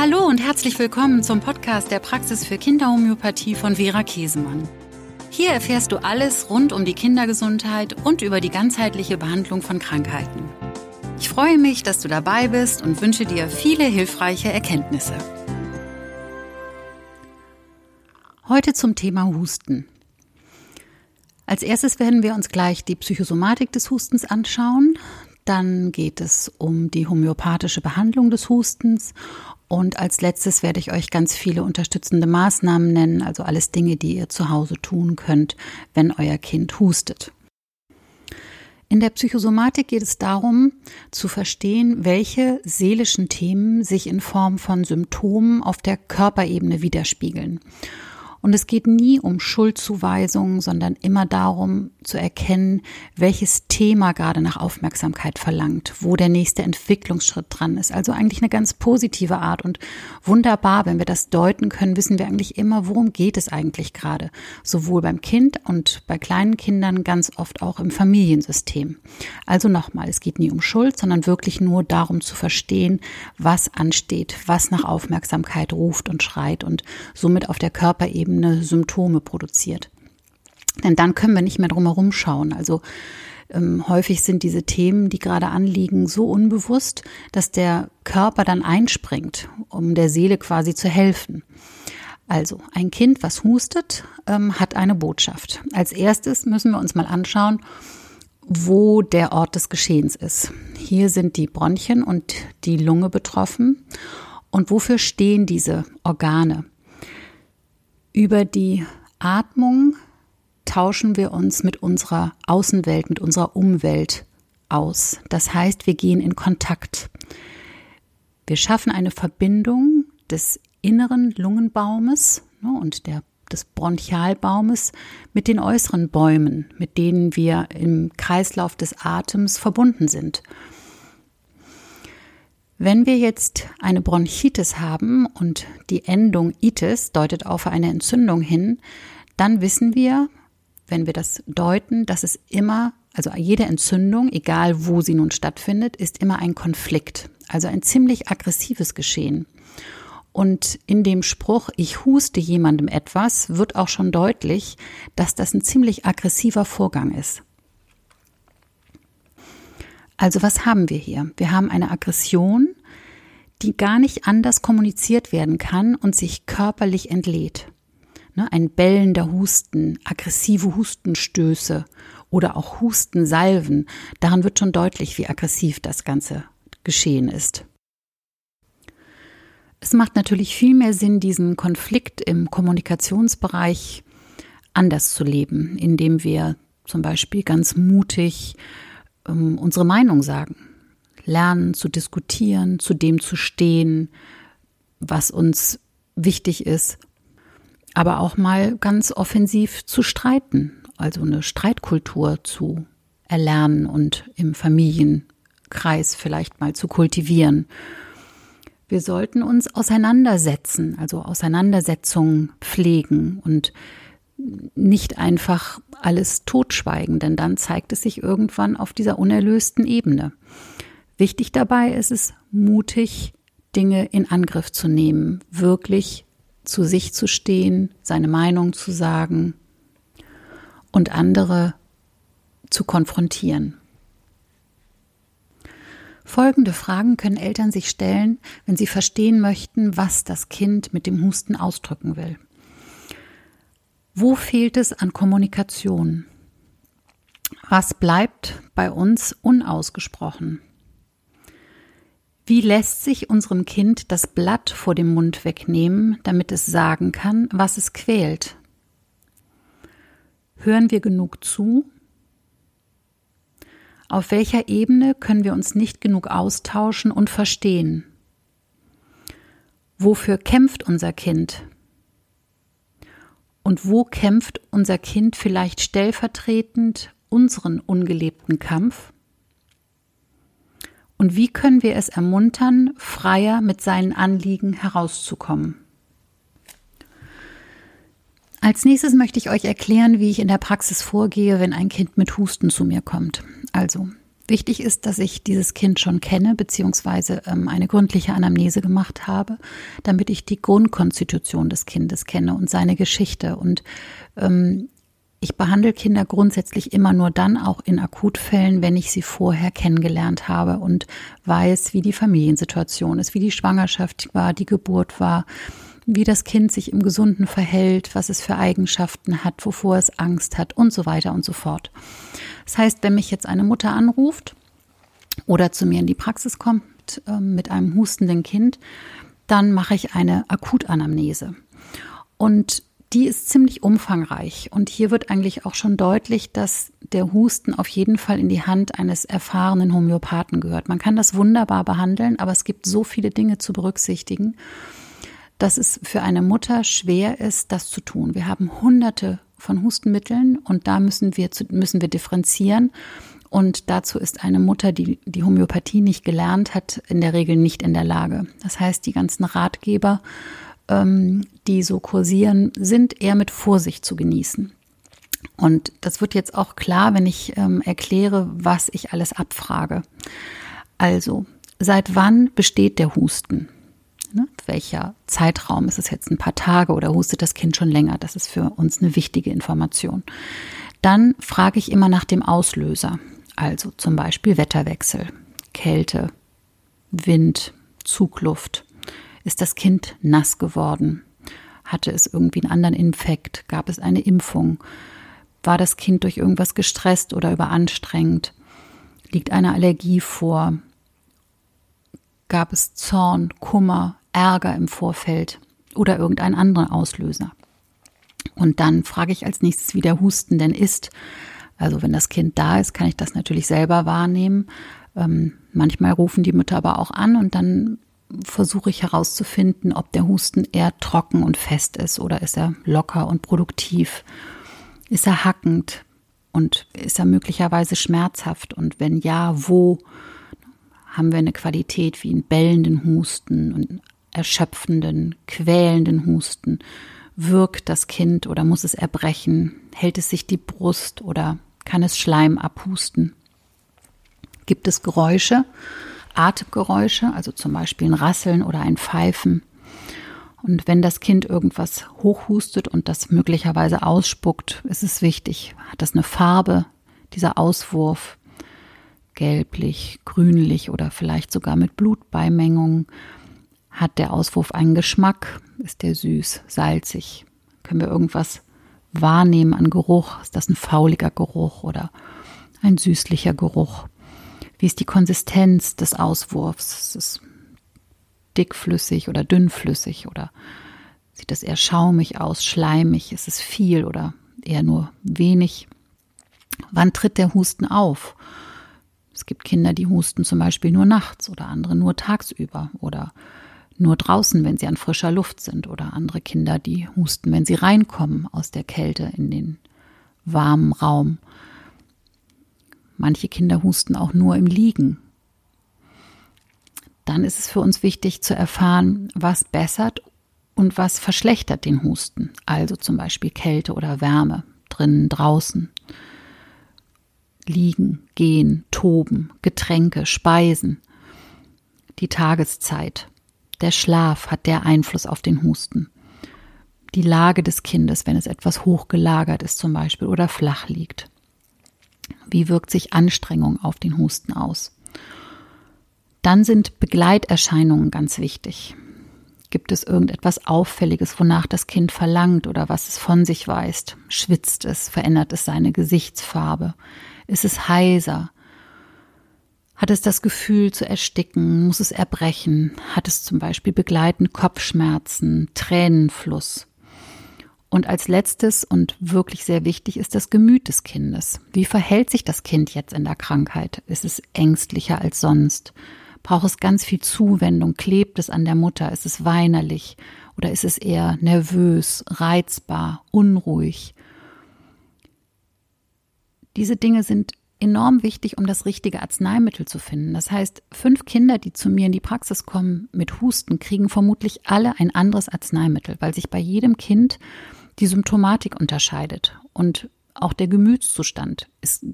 Hallo und herzlich willkommen zum Podcast der Praxis für Kinderhomöopathie von Vera Käsemann. Hier erfährst du alles rund um die Kindergesundheit und über die ganzheitliche Behandlung von Krankheiten. Ich freue mich, dass du dabei bist und wünsche dir viele hilfreiche Erkenntnisse. Heute zum Thema Husten. Als erstes werden wir uns gleich die Psychosomatik des Hustens anschauen. Dann geht es um die homöopathische Behandlung des Hustens und als letztes werde ich euch ganz viele unterstützende Maßnahmen nennen, also alles Dinge, die ihr zu Hause tun könnt, wenn euer Kind hustet. In der Psychosomatik geht es darum, zu verstehen, welche seelischen Themen sich in Form von Symptomen auf der Körperebene widerspiegeln. Und es geht nie um Schuldzuweisungen, sondern immer darum zu erkennen, welches Thema gerade nach Aufmerksamkeit verlangt, wo der nächste Entwicklungsschritt dran ist. Also eigentlich eine ganz positive Art und wunderbar, wenn wir das deuten können, wissen wir eigentlich immer, worum geht es eigentlich gerade. Sowohl beim Kind und bei kleinen Kindern ganz oft auch im Familiensystem. Also nochmal, es geht nie um Schuld, sondern wirklich nur darum zu verstehen, was ansteht, was nach Aufmerksamkeit ruft und schreit und somit auf der Körperebene Ebene Symptome produziert. Denn dann können wir nicht mehr drumherum schauen. Also ähm, häufig sind diese Themen, die gerade anliegen, so unbewusst, dass der Körper dann einspringt, um der Seele quasi zu helfen. Also ein Kind, was hustet, ähm, hat eine Botschaft. Als erstes müssen wir uns mal anschauen, wo der Ort des Geschehens ist. Hier sind die Bronchien und die Lunge betroffen. Und wofür stehen diese Organe? Über die Atmung tauschen wir uns mit unserer Außenwelt, mit unserer Umwelt aus. Das heißt, wir gehen in Kontakt. Wir schaffen eine Verbindung des inneren Lungenbaumes ne, und der, des Bronchialbaumes mit den äußeren Bäumen, mit denen wir im Kreislauf des Atems verbunden sind. Wenn wir jetzt eine Bronchitis haben und die Endung itis deutet auf eine Entzündung hin, dann wissen wir, wenn wir das deuten, dass es immer, also jede Entzündung, egal wo sie nun stattfindet, ist immer ein Konflikt, also ein ziemlich aggressives Geschehen. Und in dem Spruch, ich huste jemandem etwas, wird auch schon deutlich, dass das ein ziemlich aggressiver Vorgang ist. Also was haben wir hier? Wir haben eine Aggression, die gar nicht anders kommuniziert werden kann und sich körperlich entlädt. Ne, ein bellender Husten, aggressive Hustenstöße oder auch Hustensalven, daran wird schon deutlich, wie aggressiv das Ganze geschehen ist. Es macht natürlich viel mehr Sinn, diesen Konflikt im Kommunikationsbereich anders zu leben, indem wir zum Beispiel ganz mutig ähm, unsere Meinung sagen. Lernen zu diskutieren, zu dem zu stehen, was uns wichtig ist, aber auch mal ganz offensiv zu streiten, also eine Streitkultur zu erlernen und im Familienkreis vielleicht mal zu kultivieren. Wir sollten uns auseinandersetzen, also Auseinandersetzungen pflegen und nicht einfach alles totschweigen, denn dann zeigt es sich irgendwann auf dieser unerlösten Ebene. Wichtig dabei ist es, mutig Dinge in Angriff zu nehmen, wirklich zu sich zu stehen, seine Meinung zu sagen und andere zu konfrontieren. Folgende Fragen können Eltern sich stellen, wenn sie verstehen möchten, was das Kind mit dem Husten ausdrücken will. Wo fehlt es an Kommunikation? Was bleibt bei uns unausgesprochen? Wie lässt sich unserem Kind das Blatt vor dem Mund wegnehmen, damit es sagen kann, was es quält? Hören wir genug zu? Auf welcher Ebene können wir uns nicht genug austauschen und verstehen? Wofür kämpft unser Kind? Und wo kämpft unser Kind vielleicht stellvertretend unseren ungelebten Kampf? Und wie können wir es ermuntern, freier mit seinen Anliegen herauszukommen? Als nächstes möchte ich euch erklären, wie ich in der Praxis vorgehe, wenn ein Kind mit Husten zu mir kommt. Also, Wichtig ist, dass ich dieses Kind schon kenne, beziehungsweise ähm, eine gründliche Anamnese gemacht habe, damit ich die Grundkonstitution des Kindes kenne und seine Geschichte. Und ähm, ich behandle Kinder grundsätzlich immer nur dann, auch in Akutfällen, wenn ich sie vorher kennengelernt habe und weiß, wie die Familiensituation ist, wie die Schwangerschaft war, die Geburt war, wie das Kind sich im Gesunden verhält, was es für Eigenschaften hat, wovor es Angst hat und so weiter und so fort. Das heißt, wenn mich jetzt eine Mutter anruft oder zu mir in die Praxis kommt äh, mit einem hustenden Kind, dann mache ich eine Akutanamnese. Und die ist ziemlich umfangreich. Und hier wird eigentlich auch schon deutlich, dass der Husten auf jeden Fall in die Hand eines erfahrenen Homöopathen gehört. Man kann das wunderbar behandeln, aber es gibt so viele Dinge zu berücksichtigen dass es für eine Mutter schwer ist, das zu tun. Wir haben hunderte von Hustenmitteln und da müssen wir, müssen wir differenzieren. Und dazu ist eine Mutter, die die Homöopathie nicht gelernt hat, in der Regel nicht in der Lage. Das heißt, die ganzen Ratgeber, ähm, die so kursieren, sind eher mit Vorsicht zu genießen. Und das wird jetzt auch klar, wenn ich ähm, erkläre, was ich alles abfrage. Also, seit wann besteht der Husten? Welcher Zeitraum? Ist es jetzt ein paar Tage oder hustet das Kind schon länger? Das ist für uns eine wichtige Information. Dann frage ich immer nach dem Auslöser. Also zum Beispiel Wetterwechsel, Kälte, Wind, Zugluft. Ist das Kind nass geworden? Hatte es irgendwie einen anderen Infekt? Gab es eine Impfung? War das Kind durch irgendwas gestresst oder überanstrengt? Liegt eine Allergie vor? Gab es Zorn, Kummer, Ärger im Vorfeld oder irgendeinen anderen Auslöser. Und dann frage ich als nächstes, wie der Husten denn ist. Also wenn das Kind da ist, kann ich das natürlich selber wahrnehmen. Ähm, manchmal rufen die Mütter aber auch an und dann versuche ich herauszufinden, ob der Husten eher trocken und fest ist oder ist er locker und produktiv. Ist er hackend und ist er möglicherweise schmerzhaft und wenn ja, wo? Haben wir eine Qualität wie einen bellenden Husten und erschöpfenden, quälenden Husten? Wirkt das Kind oder muss es erbrechen? Hält es sich die Brust oder kann es Schleim abhusten? Gibt es Geräusche, Atemgeräusche, also zum Beispiel ein Rasseln oder ein Pfeifen? Und wenn das Kind irgendwas hochhustet und das möglicherweise ausspuckt, ist es wichtig. Hat das eine Farbe, dieser Auswurf? Gelblich, grünlich oder vielleicht sogar mit Blutbeimengung? Hat der Auswurf einen Geschmack? Ist der süß, salzig? Können wir irgendwas wahrnehmen an Geruch? Ist das ein fauliger Geruch oder ein süßlicher Geruch? Wie ist die Konsistenz des Auswurfs? Ist es dickflüssig oder dünnflüssig oder sieht es eher schaumig aus, schleimig? Ist es viel oder eher nur wenig? Wann tritt der Husten auf? Es gibt Kinder, die husten zum Beispiel nur nachts oder andere nur tagsüber oder nur draußen, wenn sie an frischer Luft sind oder andere Kinder, die husten, wenn sie reinkommen aus der Kälte in den warmen Raum. Manche Kinder husten auch nur im Liegen. Dann ist es für uns wichtig zu erfahren, was bessert und was verschlechtert den Husten. Also zum Beispiel Kälte oder Wärme, drinnen, draußen. Liegen, gehen, toben, Getränke, Speisen, die Tageszeit, der Schlaf hat der Einfluss auf den Husten. Die Lage des Kindes, wenn es etwas hochgelagert ist zum Beispiel oder flach liegt. Wie wirkt sich Anstrengung auf den Husten aus? Dann sind Begleiterscheinungen ganz wichtig. Gibt es irgendetwas Auffälliges, wonach das Kind verlangt oder was es von sich weist? Schwitzt es? Verändert es seine Gesichtsfarbe? Ist es heiser? Hat es das Gefühl zu ersticken? Muss es erbrechen? Hat es zum Beispiel begleitend Kopfschmerzen, Tränenfluss? Und als letztes und wirklich sehr wichtig ist das Gemüt des Kindes. Wie verhält sich das Kind jetzt in der Krankheit? Ist es ängstlicher als sonst? Braucht es ganz viel Zuwendung? Klebt es an der Mutter? Ist es weinerlich? Oder ist es eher nervös, reizbar, unruhig? Diese Dinge sind enorm wichtig, um das richtige Arzneimittel zu finden. Das heißt, fünf Kinder, die zu mir in die Praxis kommen mit Husten, kriegen vermutlich alle ein anderes Arzneimittel, weil sich bei jedem Kind die Symptomatik unterscheidet und auch der Gemütszustand ist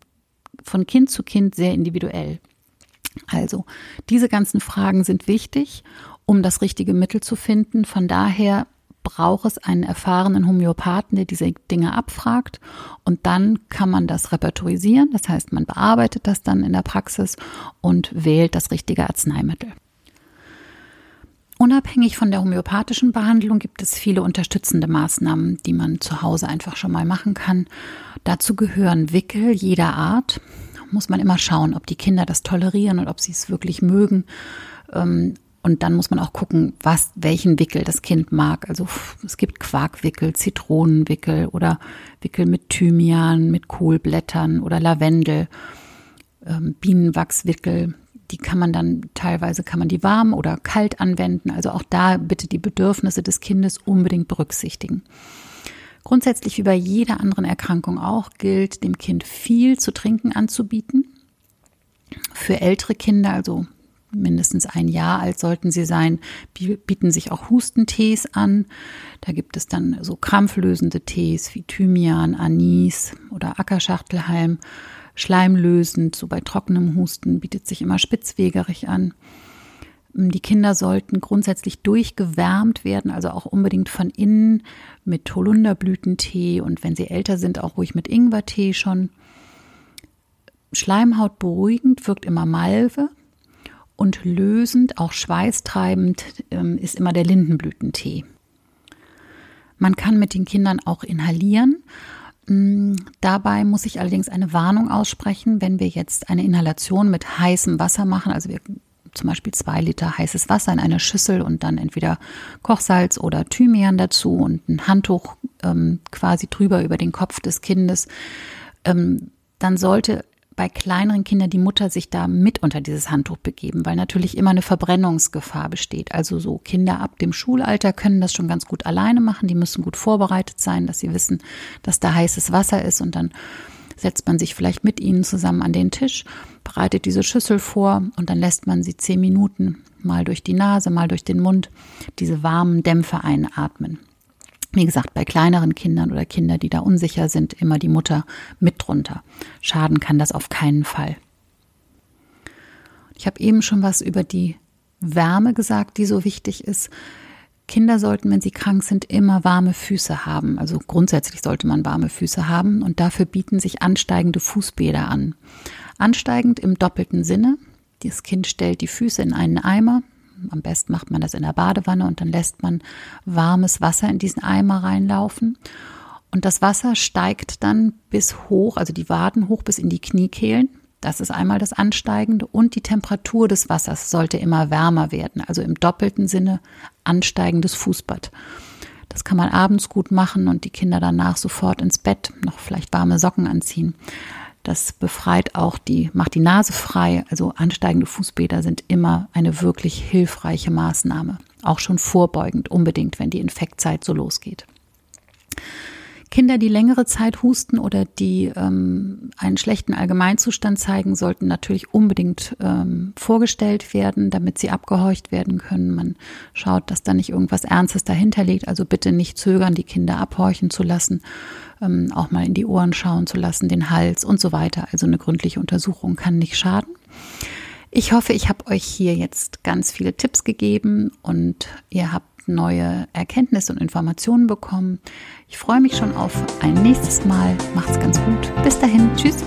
von Kind zu Kind sehr individuell. Also, diese ganzen Fragen sind wichtig, um das richtige Mittel zu finden. Von daher braucht es einen erfahrenen Homöopathen, der diese Dinge abfragt und dann kann man das repertorisieren. Das heißt, man bearbeitet das dann in der Praxis und wählt das richtige Arzneimittel. Unabhängig von der homöopathischen Behandlung gibt es viele unterstützende Maßnahmen, die man zu Hause einfach schon mal machen kann. Dazu gehören Wickel jeder Art. Muss man immer schauen, ob die Kinder das tolerieren und ob sie es wirklich mögen. Ähm, und dann muss man auch gucken, was, welchen Wickel das Kind mag. Also es gibt Quarkwickel, Zitronenwickel oder Wickel mit Thymian, mit Kohlblättern oder Lavendel, ähm, Bienenwachswickel. Die kann man dann teilweise kann man die warm oder kalt anwenden. Also auch da bitte die Bedürfnisse des Kindes unbedingt berücksichtigen. Grundsätzlich wie bei jeder anderen Erkrankung auch gilt, dem Kind viel zu trinken anzubieten. Für ältere Kinder, also mindestens ein Jahr alt sollten sie sein, bieten sich auch Hustentees an. Da gibt es dann so krampflösende Tees wie Thymian, Anis oder Ackerschachtelhalm. Schleimlösend, so bei trockenem Husten bietet sich immer spitzwegerig an. Die Kinder sollten grundsätzlich durchgewärmt werden, also auch unbedingt von innen mit Holunderblütentee und wenn sie älter sind, auch ruhig mit Ingwertee schon. Schleimhaut beruhigend wirkt immer Malve, und lösend, auch schweißtreibend ähm, ist immer der Lindenblütentee. Man kann mit den Kindern auch inhalieren. Mm, dabei muss ich allerdings eine Warnung aussprechen, wenn wir jetzt eine Inhalation mit heißem Wasser machen, also wir zum Beispiel zwei Liter heißes Wasser in eine Schüssel und dann entweder Kochsalz oder Thymian dazu und ein Handtuch ähm, quasi drüber über den Kopf des Kindes, ähm, dann sollte bei kleineren Kindern die Mutter sich da mit unter dieses Handtuch begeben, weil natürlich immer eine Verbrennungsgefahr besteht. Also so Kinder ab dem Schulalter können das schon ganz gut alleine machen. Die müssen gut vorbereitet sein, dass sie wissen, dass da heißes Wasser ist und dann setzt man sich vielleicht mit ihnen zusammen an den Tisch, bereitet diese Schüssel vor und dann lässt man sie zehn Minuten mal durch die Nase, mal durch den Mund diese warmen Dämpfe einatmen. Wie gesagt, bei kleineren Kindern oder Kindern, die da unsicher sind, immer die Mutter mit drunter. Schaden kann das auf keinen Fall. Ich habe eben schon was über die Wärme gesagt, die so wichtig ist. Kinder sollten, wenn sie krank sind, immer warme Füße haben. Also grundsätzlich sollte man warme Füße haben und dafür bieten sich ansteigende Fußbäder an. Ansteigend im doppelten Sinne. Das Kind stellt die Füße in einen Eimer, am besten macht man das in der Badewanne und dann lässt man warmes Wasser in diesen Eimer reinlaufen. Und das Wasser steigt dann bis hoch, also die Waden hoch bis in die Kniekehlen. Das ist einmal das Ansteigende. Und die Temperatur des Wassers sollte immer wärmer werden. Also im doppelten Sinne ansteigendes Fußbad. Das kann man abends gut machen und die Kinder danach sofort ins Bett noch vielleicht warme Socken anziehen. Das befreit auch die, macht die Nase frei. Also ansteigende Fußbäder sind immer eine wirklich hilfreiche Maßnahme. Auch schon vorbeugend, unbedingt, wenn die Infektzeit so losgeht. Kinder, die längere Zeit husten oder die ähm, einen schlechten Allgemeinzustand zeigen, sollten natürlich unbedingt ähm, vorgestellt werden, damit sie abgehorcht werden können. Man schaut, dass da nicht irgendwas Ernstes dahinter liegt. Also bitte nicht zögern, die Kinder abhorchen zu lassen, ähm, auch mal in die Ohren schauen zu lassen, den Hals und so weiter. Also eine gründliche Untersuchung kann nicht schaden. Ich hoffe, ich habe euch hier jetzt ganz viele Tipps gegeben und ihr habt neue Erkenntnisse und Informationen bekommen. Ich freue mich schon auf ein nächstes Mal. Macht's ganz gut. Bis dahin. Tschüss.